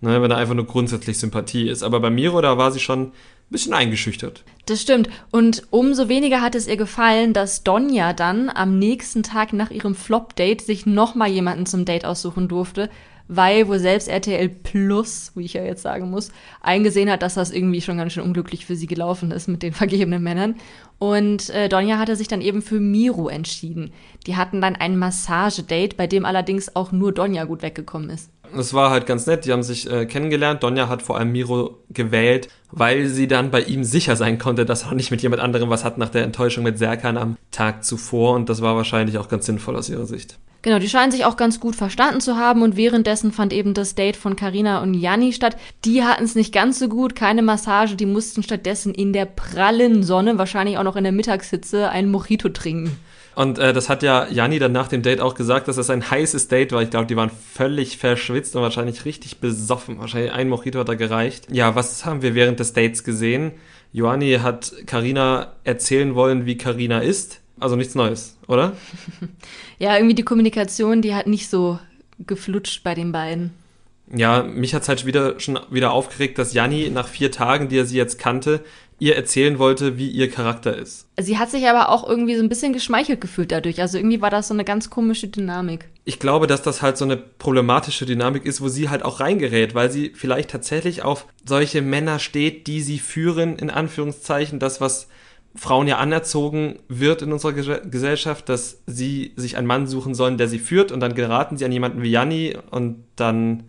Ne, wenn da einfach nur grundsätzlich Sympathie ist. Aber bei Miro, da war sie schon bisschen eingeschüchtert. Das stimmt. Und umso weniger hat es ihr gefallen, dass Donja dann am nächsten Tag nach ihrem Flop-Date sich nochmal jemanden zum Date aussuchen durfte, weil wohl selbst RTL Plus, wie ich ja jetzt sagen muss, eingesehen hat, dass das irgendwie schon ganz schön unglücklich für sie gelaufen ist mit den vergebenen Männern. Und äh, Donja hatte sich dann eben für Miro entschieden. Die hatten dann ein Massagedate, bei dem allerdings auch nur Donja gut weggekommen ist. Es war halt ganz nett, die haben sich äh, kennengelernt. Donja hat vor allem Miro gewählt, weil sie dann bei ihm sicher sein konnte, dass er nicht mit jemand anderem was hat nach der Enttäuschung mit Serkan am Tag zuvor. Und das war wahrscheinlich auch ganz sinnvoll aus ihrer Sicht. Genau, die scheinen sich auch ganz gut verstanden zu haben und währenddessen fand eben das Date von Karina und Janni statt. Die hatten es nicht ganz so gut, keine Massage, die mussten stattdessen in der prallen Sonne, wahrscheinlich auch noch in der Mittagshitze, einen Mojito trinken. Und äh, das hat ja Janni dann nach dem Date auch gesagt, dass das ein heißes Date war. Ich glaube, die waren völlig verschwitzt und wahrscheinlich richtig besoffen. Wahrscheinlich ein Mojito hat da gereicht. Ja, was haben wir während des Dates gesehen? Joanni hat Karina erzählen wollen, wie Karina ist. Also nichts Neues, oder? <laughs> ja, irgendwie die Kommunikation, die hat nicht so geflutscht bei den beiden. Ja, mich hat's halt wieder schon wieder aufgeregt, dass Janni nach vier Tagen, die er sie jetzt kannte, ihr erzählen wollte, wie ihr Charakter ist. Sie hat sich aber auch irgendwie so ein bisschen geschmeichelt gefühlt dadurch. Also irgendwie war das so eine ganz komische Dynamik. Ich glaube, dass das halt so eine problematische Dynamik ist, wo sie halt auch reingerät, weil sie vielleicht tatsächlich auf solche Männer steht, die sie führen, in Anführungszeichen, das, was Frauen ja anerzogen wird in unserer Gesellschaft, dass sie sich einen Mann suchen sollen, der sie führt und dann geraten sie an jemanden wie Janni und dann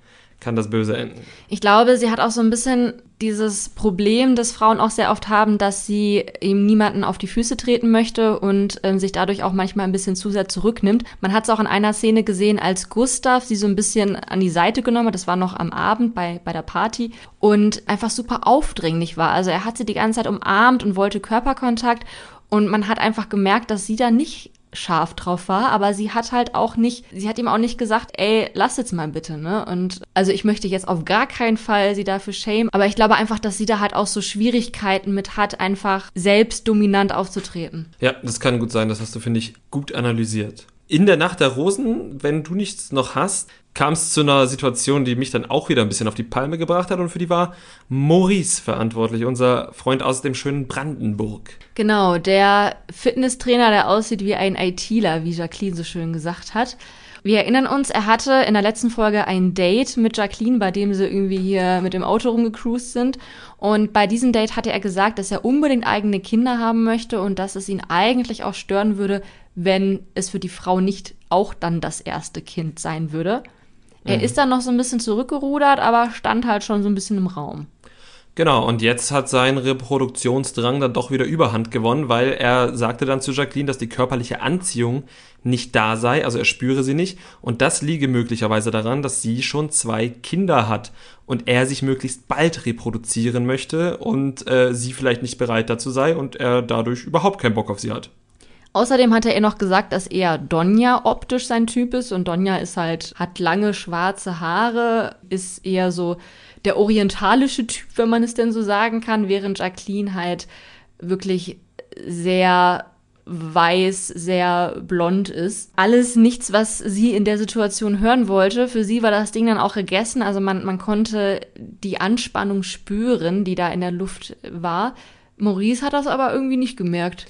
kann das böse enden. Ich glaube, sie hat auch so ein bisschen dieses Problem, das Frauen auch sehr oft haben, dass sie eben niemanden auf die Füße treten möchte und ähm, sich dadurch auch manchmal ein bisschen zu sehr zurücknimmt. Man hat es auch in einer Szene gesehen, als Gustav sie so ein bisschen an die Seite genommen hat. Das war noch am Abend bei, bei der Party und einfach super aufdringlich war. Also er hat sie die ganze Zeit umarmt und wollte Körperkontakt und man hat einfach gemerkt, dass sie da nicht scharf drauf war, aber sie hat halt auch nicht, sie hat ihm auch nicht gesagt, ey, lass jetzt mal bitte, ne? Und also ich möchte jetzt auf gar keinen Fall sie dafür schämen, aber ich glaube einfach, dass sie da halt auch so Schwierigkeiten mit hat, einfach selbst dominant aufzutreten. Ja, das kann gut sein, das hast du, finde ich, gut analysiert. In der Nacht der Rosen, wenn du nichts noch hast, kam es zu einer Situation, die mich dann auch wieder ein bisschen auf die Palme gebracht hat und für die war Maurice verantwortlich, unser Freund aus dem schönen Brandenburg. Genau, der Fitnesstrainer, der aussieht wie ein ITler, wie Jacqueline so schön gesagt hat. Wir erinnern uns, er hatte in der letzten Folge ein Date mit Jacqueline, bei dem sie irgendwie hier mit dem Auto rumgecruised sind. Und bei diesem Date hatte er gesagt, dass er unbedingt eigene Kinder haben möchte und dass es ihn eigentlich auch stören würde, wenn es für die Frau nicht auch dann das erste Kind sein würde. Er mhm. ist dann noch so ein bisschen zurückgerudert, aber stand halt schon so ein bisschen im Raum. Genau, und jetzt hat sein Reproduktionsdrang dann doch wieder Überhand gewonnen, weil er sagte dann zu Jacqueline, dass die körperliche Anziehung nicht da sei, also er spüre sie nicht, und das liege möglicherweise daran, dass sie schon zwei Kinder hat und er sich möglichst bald reproduzieren möchte und äh, sie vielleicht nicht bereit dazu sei und er dadurch überhaupt keinen Bock auf sie hat. Außerdem hat er ihr noch gesagt, dass er Donja optisch sein Typ ist und Donja ist halt, hat lange schwarze Haare, ist eher so der orientalische Typ, wenn man es denn so sagen kann, während Jacqueline halt wirklich sehr weiß, sehr blond ist. Alles nichts, was sie in der Situation hören wollte. Für sie war das Ding dann auch gegessen. Also man, man konnte die Anspannung spüren, die da in der Luft war. Maurice hat das aber irgendwie nicht gemerkt.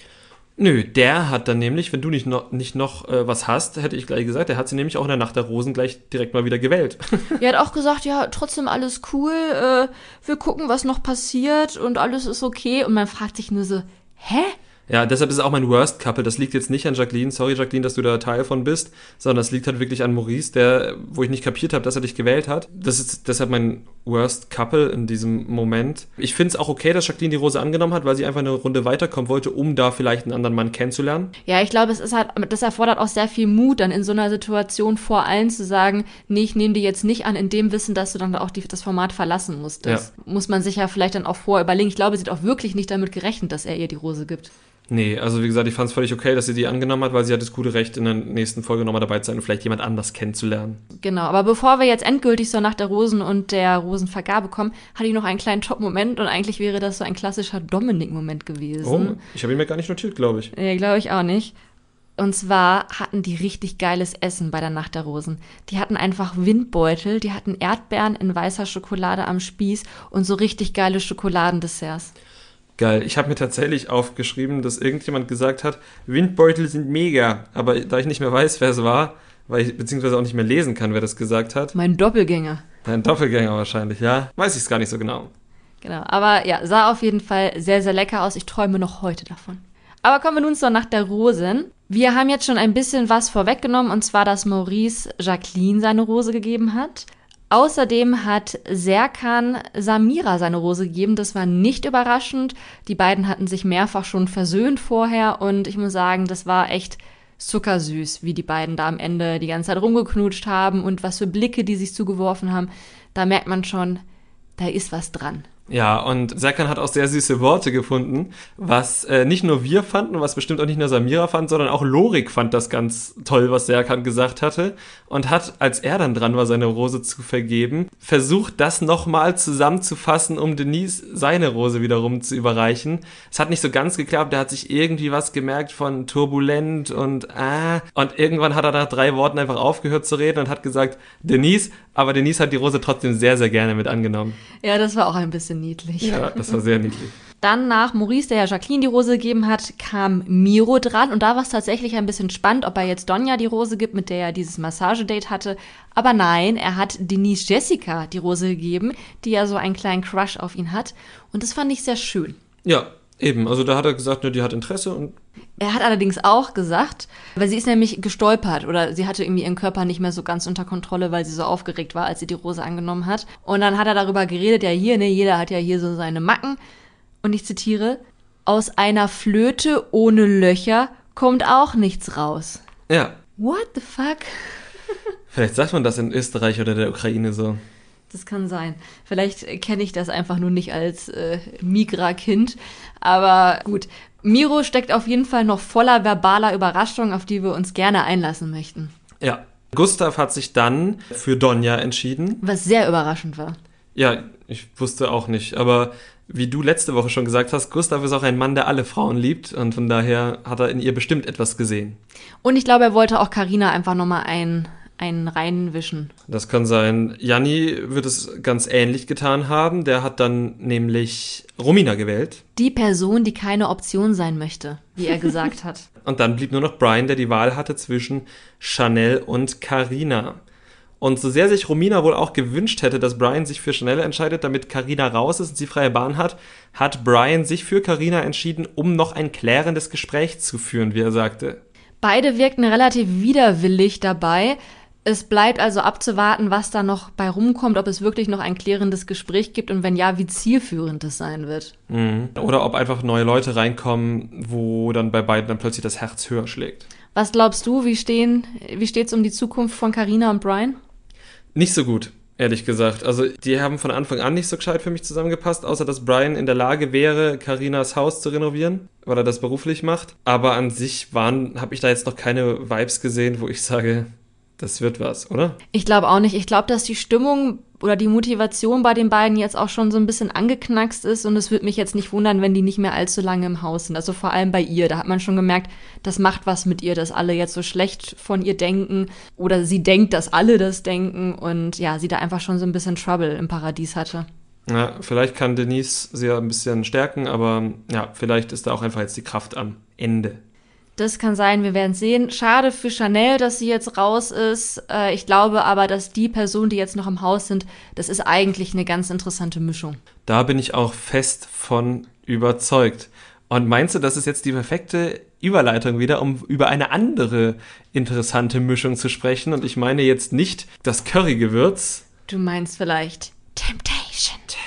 Nö, der hat dann nämlich, wenn du nicht noch, nicht noch äh, was hast, hätte ich gleich gesagt, der hat sie nämlich auch in der Nacht der Rosen gleich direkt mal wieder gewählt. <laughs> er hat auch gesagt, ja, trotzdem alles cool, äh, wir gucken, was noch passiert und alles ist okay. Und man fragt sich nur so, hä? Ja, deshalb ist es auch mein Worst Couple. Das liegt jetzt nicht an Jacqueline. Sorry, Jacqueline, dass du da Teil von bist, sondern das liegt halt wirklich an Maurice, der, wo ich nicht kapiert habe, dass er dich gewählt hat. Das ist deshalb mein Worst Couple in diesem Moment. Ich finde es auch okay, dass Jacqueline die Rose angenommen hat, weil sie einfach eine Runde weiterkommen wollte, um da vielleicht einen anderen Mann kennenzulernen. Ja, ich glaube, es ist halt, das erfordert auch sehr viel Mut, dann in so einer Situation vor allen zu sagen, nee, ich nehme die jetzt nicht an, in dem Wissen, dass du dann auch die, das Format verlassen musst. Das ja. muss man sich ja vielleicht dann auch vorher überlegen. Ich glaube, sie hat auch wirklich nicht damit gerechnet, dass er ihr die Rose gibt. Nee, also wie gesagt, ich fand es völlig okay, dass sie die angenommen hat, weil sie hat das gute Recht, in der nächsten Folge nochmal dabei zu sein und vielleicht jemand anders kennenzulernen. Genau, aber bevor wir jetzt endgültig so nach der Rosen und der Rosenvergabe kommen, hatte ich noch einen kleinen Top-Moment und eigentlich wäre das so ein klassischer Dominik-Moment gewesen. Oh, ich habe ihn mir gar nicht notiert, glaube ich. Nee, glaube ich auch nicht. Und zwar hatten die richtig geiles Essen bei der Nacht der Rosen. Die hatten einfach Windbeutel, die hatten Erdbeeren in weißer Schokolade am Spieß und so richtig geile Schokoladendesserts. Geil. Ich habe mir tatsächlich aufgeschrieben, dass irgendjemand gesagt hat, Windbeutel sind mega. Aber da ich nicht mehr weiß, wer es war, weil ich beziehungsweise auch nicht mehr lesen kann, wer das gesagt hat. Mein Doppelgänger. Dein Doppelgänger wahrscheinlich, ja. Weiß ich es gar nicht so genau. Genau. Aber ja, sah auf jeden Fall sehr, sehr lecker aus. Ich träume noch heute davon. Aber kommen wir nun zur Nacht der Rosen. Wir haben jetzt schon ein bisschen was vorweggenommen, und zwar, dass Maurice Jacqueline seine Rose gegeben hat. Außerdem hat Serkan Samira seine Rose gegeben. Das war nicht überraschend. Die beiden hatten sich mehrfach schon versöhnt vorher und ich muss sagen, das war echt zuckersüß, wie die beiden da am Ende die ganze Zeit rumgeknutscht haben und was für Blicke die sich zugeworfen haben. Da merkt man schon, da ist was dran. Ja, und Serkan hat auch sehr süße Worte gefunden, was äh, nicht nur wir fanden was bestimmt auch nicht nur Samira fand, sondern auch Lorik fand das ganz toll, was Serkan gesagt hatte und hat, als er dann dran war, seine Rose zu vergeben, versucht, das nochmal zusammenzufassen, um Denise seine Rose wiederum zu überreichen. Es hat nicht so ganz geklappt, er hat sich irgendwie was gemerkt von turbulent und ah, und irgendwann hat er nach drei Worten einfach aufgehört zu reden und hat gesagt, Denise, aber Denise hat die Rose trotzdem sehr, sehr gerne mit angenommen. Ja, das war auch ein bisschen niedlich. Ja, <laughs> das war sehr niedlich. Dann nach Maurice, der ja Jacqueline die Rose gegeben hat, kam Miro dran. Und da war es tatsächlich ein bisschen spannend, ob er jetzt Donja die Rose gibt, mit der er dieses Massagedate hatte. Aber nein, er hat Denise Jessica die Rose gegeben, die ja so einen kleinen Crush auf ihn hat. Und das fand ich sehr schön. Ja, eben. Also da hat er gesagt, ne, die hat Interesse und Er hat allerdings auch gesagt, weil sie ist nämlich gestolpert oder sie hatte irgendwie ihren Körper nicht mehr so ganz unter Kontrolle, weil sie so aufgeregt war, als sie die Rose angenommen hat. Und dann hat er darüber geredet, ja hier, ne, jeder hat ja hier so seine Macken. Und ich zitiere, aus einer Flöte ohne Löcher kommt auch nichts raus. Ja. What the fuck? <laughs> Vielleicht sagt man das in Österreich oder der Ukraine so. Das kann sein. Vielleicht kenne ich das einfach nur nicht als äh, Migra-Kind. Aber gut. Miro steckt auf jeden Fall noch voller verbaler Überraschung, auf die wir uns gerne einlassen möchten. Ja. Gustav hat sich dann für Donja entschieden. Was sehr überraschend war. Ja, ich wusste auch nicht. Aber wie du letzte Woche schon gesagt hast, Gustav ist auch ein Mann, der alle Frauen liebt und von daher hat er in ihr bestimmt etwas gesehen. Und ich glaube, er wollte auch Karina einfach nochmal ein, einen reinwischen. Das kann sein. Janni wird es ganz ähnlich getan haben. Der hat dann nämlich Romina gewählt. Die Person, die keine Option sein möchte, wie er gesagt hat. <laughs> Und dann blieb nur noch Brian, der die Wahl hatte zwischen Chanel und Karina. Und so sehr sich Romina wohl auch gewünscht hätte, dass Brian sich für Chanel entscheidet, damit Karina raus ist und sie freie Bahn hat, hat Brian sich für Karina entschieden, um noch ein klärendes Gespräch zu führen, wie er sagte. Beide wirkten relativ widerwillig dabei. Es bleibt also abzuwarten, was da noch bei rumkommt, ob es wirklich noch ein klärendes Gespräch gibt und wenn ja, wie zielführend es sein wird. Mhm. Oder ob einfach neue Leute reinkommen, wo dann bei beiden dann plötzlich das Herz höher schlägt. Was glaubst du, wie stehen, wie steht's um die Zukunft von Karina und Brian? Nicht so gut, ehrlich gesagt. Also die haben von Anfang an nicht so gescheit für mich zusammengepasst, außer dass Brian in der Lage wäre, Karinas Haus zu renovieren, weil er das beruflich macht. Aber an sich waren, habe ich da jetzt noch keine Vibes gesehen, wo ich sage, das wird was, oder? Ich glaube auch nicht. Ich glaube, dass die Stimmung oder die Motivation bei den beiden jetzt auch schon so ein bisschen angeknackst ist und es würde mich jetzt nicht wundern, wenn die nicht mehr allzu lange im Haus sind. Also vor allem bei ihr, da hat man schon gemerkt, das macht was mit ihr, dass alle jetzt so schlecht von ihr denken oder sie denkt, dass alle das denken und ja, sie da einfach schon so ein bisschen Trouble im Paradies hatte. Ja, vielleicht kann Denise sie ja ein bisschen stärken, aber ja, vielleicht ist da auch einfach jetzt die Kraft am Ende. Das kann sein, wir werden sehen. Schade für Chanel, dass sie jetzt raus ist. Äh, ich glaube aber, dass die Personen, die jetzt noch im Haus sind, das ist eigentlich eine ganz interessante Mischung. Da bin ich auch fest von überzeugt. Und meinst du, das ist jetzt die perfekte Überleitung wieder, um über eine andere interessante Mischung zu sprechen? Und ich meine jetzt nicht das Currygewürz. Du meinst vielleicht Temptation. Temptation.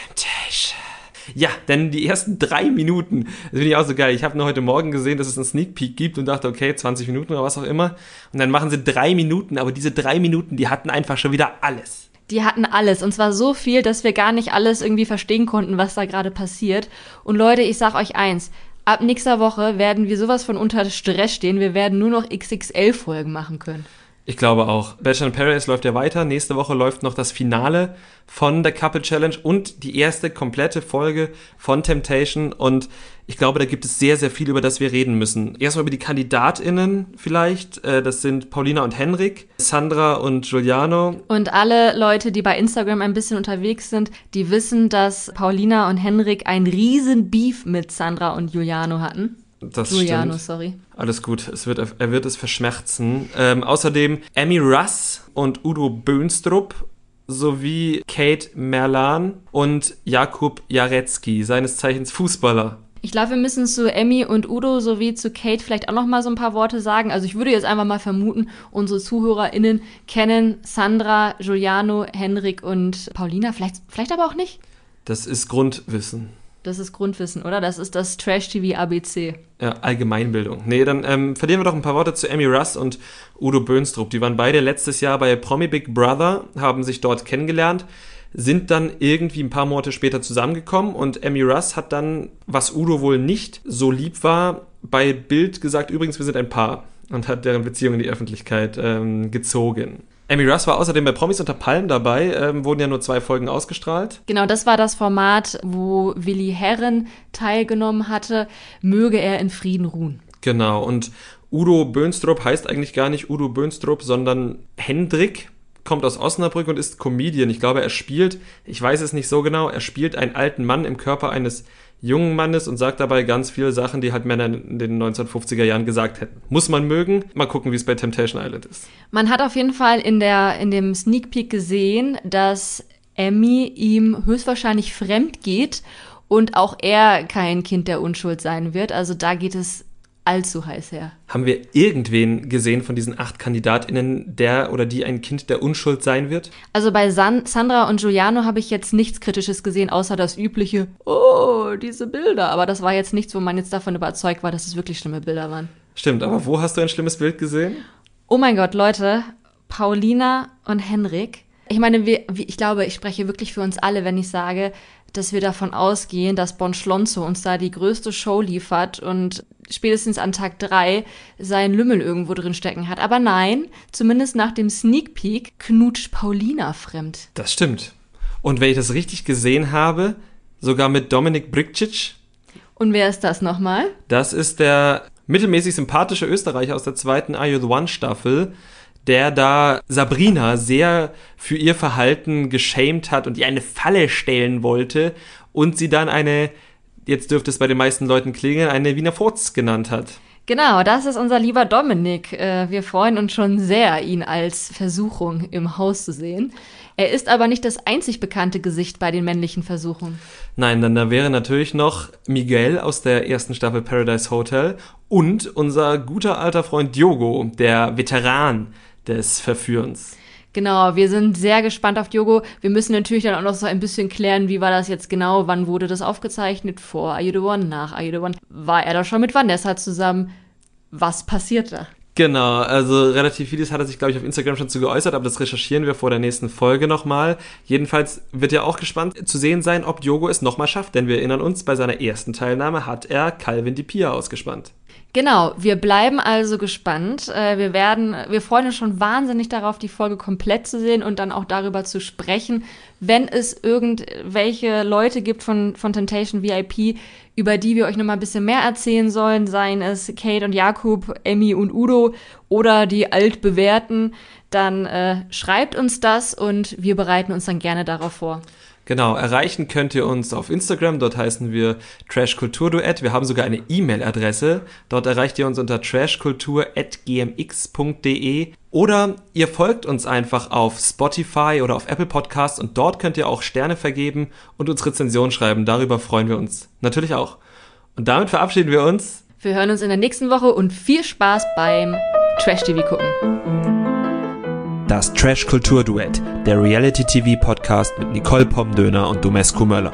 Ja, denn die ersten drei Minuten, das finde ich auch so geil. Ich habe nur heute Morgen gesehen, dass es einen Sneak Peek gibt und dachte, okay, 20 Minuten oder was auch immer. Und dann machen sie drei Minuten, aber diese drei Minuten, die hatten einfach schon wieder alles. Die hatten alles und zwar so viel, dass wir gar nicht alles irgendwie verstehen konnten, was da gerade passiert. Und Leute, ich sag euch eins, ab nächster Woche werden wir sowas von unter Stress stehen. Wir werden nur noch XXL-Folgen machen können. Ich glaube auch. Bachelor in Paradise läuft ja weiter. Nächste Woche läuft noch das Finale von der Couple Challenge und die erste komplette Folge von Temptation. Und ich glaube, da gibt es sehr, sehr viel, über das wir reden müssen. Erstmal über die KandidatInnen vielleicht. Äh, das sind Paulina und Henrik, Sandra und Giuliano. Und alle Leute, die bei Instagram ein bisschen unterwegs sind, die wissen, dass Paulina und Henrik einen riesen Beef mit Sandra und Giuliano hatten. Das Giuliano, stimmt. sorry. Alles gut, es wird, er wird es verschmerzen. Ähm, außerdem Emmy Russ und Udo Böhnstrup sowie Kate Merlan und Jakub Jarecki, seines Zeichens Fußballer. Ich glaube, wir müssen zu Emmy und Udo sowie zu Kate vielleicht auch noch mal so ein paar Worte sagen. Also ich würde jetzt einfach mal vermuten, unsere ZuhörerInnen kennen Sandra, Giuliano, Henrik und Paulina. Vielleicht, vielleicht aber auch nicht. Das ist Grundwissen. Das ist Grundwissen, oder? Das ist das Trash-TV ABC. Ja, Allgemeinbildung. Nee, dann ähm, verlieren wir doch ein paar Worte zu Emmy Russ und Udo Böhnstrup. Die waren beide letztes Jahr bei Promi Big Brother, haben sich dort kennengelernt, sind dann irgendwie ein paar Monate später zusammengekommen und Emmy Russ hat dann, was Udo wohl nicht so lieb war, bei Bild gesagt, übrigens, wir sind ein Paar und hat deren Beziehung in die Öffentlichkeit ähm, gezogen. Emmy Russ war außerdem bei Promis unter Palmen dabei, ähm, wurden ja nur zwei Folgen ausgestrahlt. Genau, das war das Format, wo Willi Herren teilgenommen hatte. Möge er in Frieden ruhen. Genau, und Udo Böhnstrup heißt eigentlich gar nicht Udo Böhnstrup, sondern Hendrik, kommt aus Osnabrück und ist Comedian. Ich glaube, er spielt, ich weiß es nicht so genau, er spielt einen alten Mann im Körper eines jungen Mannes und sagt dabei ganz viele Sachen, die halt Männer in den 1950er Jahren gesagt hätten. Muss man mögen. Mal gucken, wie es bei Temptation Island ist. Man hat auf jeden Fall in, der, in dem Sneak Peek gesehen, dass Emmy ihm höchstwahrscheinlich fremd geht und auch er kein Kind der Unschuld sein wird. Also da geht es allzu heiß her. Haben wir irgendwen gesehen von diesen acht KandidatInnen, der oder die ein Kind der Unschuld sein wird? Also bei San Sandra und Giuliano habe ich jetzt nichts Kritisches gesehen, außer das übliche, oh, diese Bilder. Aber das war jetzt nichts, wo man jetzt davon überzeugt war, dass es wirklich schlimme Bilder waren. Stimmt, aber wo hast du ein schlimmes Bild gesehen? Oh mein Gott, Leute, Paulina und Henrik. Ich meine, wir, ich glaube, ich spreche wirklich für uns alle, wenn ich sage, dass wir davon ausgehen, dass Bon Schlonzo uns da die größte Show liefert und spätestens an Tag drei seinen Lümmel irgendwo drin stecken hat. Aber nein, zumindest nach dem Sneak Peek knutscht Paulina fremd. Das stimmt. Und wenn ich das richtig gesehen habe, sogar mit Dominik Brikcic. Und wer ist das nochmal? Das ist der mittelmäßig sympathische Österreicher aus der zweiten Are You the One Staffel, der da Sabrina sehr für ihr Verhalten geschämt hat und ihr eine Falle stellen wollte und sie dann eine, jetzt dürfte es bei den meisten Leuten klingeln, eine Wiener Furz genannt hat. Genau, das ist unser lieber Dominik. Äh, wir freuen uns schon sehr, ihn als Versuchung im Haus zu sehen. Er ist aber nicht das einzig bekannte Gesicht bei den männlichen Versuchungen. Nein, dann da wäre natürlich noch Miguel aus der ersten Staffel Paradise Hotel und unser guter alter Freund Diogo, der Veteran des Verführens. Genau, wir sind sehr gespannt auf Diogo. Wir müssen natürlich dann auch noch so ein bisschen klären, wie war das jetzt genau, wann wurde das aufgezeichnet, vor Are One, nach Are One. War er da schon mit Vanessa zusammen? Was passiert da? Genau, also relativ vieles hat er sich, glaube ich, auf Instagram schon zu geäußert, aber das recherchieren wir vor der nächsten Folge nochmal. Jedenfalls wird ja auch gespannt zu sehen sein, ob Diogo es nochmal schafft, denn wir erinnern uns, bei seiner ersten Teilnahme hat er Calvin Di Pia ausgespannt. Genau, wir bleiben also gespannt. Äh, wir werden, wir freuen uns schon wahnsinnig darauf, die Folge komplett zu sehen und dann auch darüber zu sprechen, wenn es irgendwelche Leute gibt von, von Temptation VIP, über die wir euch noch mal ein bisschen mehr erzählen sollen, seien es Kate und Jakub, Emmy und Udo oder die altbewährten, dann äh, schreibt uns das und wir bereiten uns dann gerne darauf vor. Genau, erreichen könnt ihr uns auf Instagram, dort heißen wir Trashkulturduett. Wir haben sogar eine E-Mail-Adresse. Dort erreicht ihr uns unter trashkultur.gmx.de oder ihr folgt uns einfach auf Spotify oder auf Apple Podcasts und dort könnt ihr auch Sterne vergeben und uns Rezensionen schreiben. Darüber freuen wir uns natürlich auch. Und damit verabschieden wir uns. Wir hören uns in der nächsten Woche und viel Spaß beim Trash TV gucken. Das Trash Kultur Duett, der Reality TV Podcast mit Nicole Pomdöner und Domescu Möller.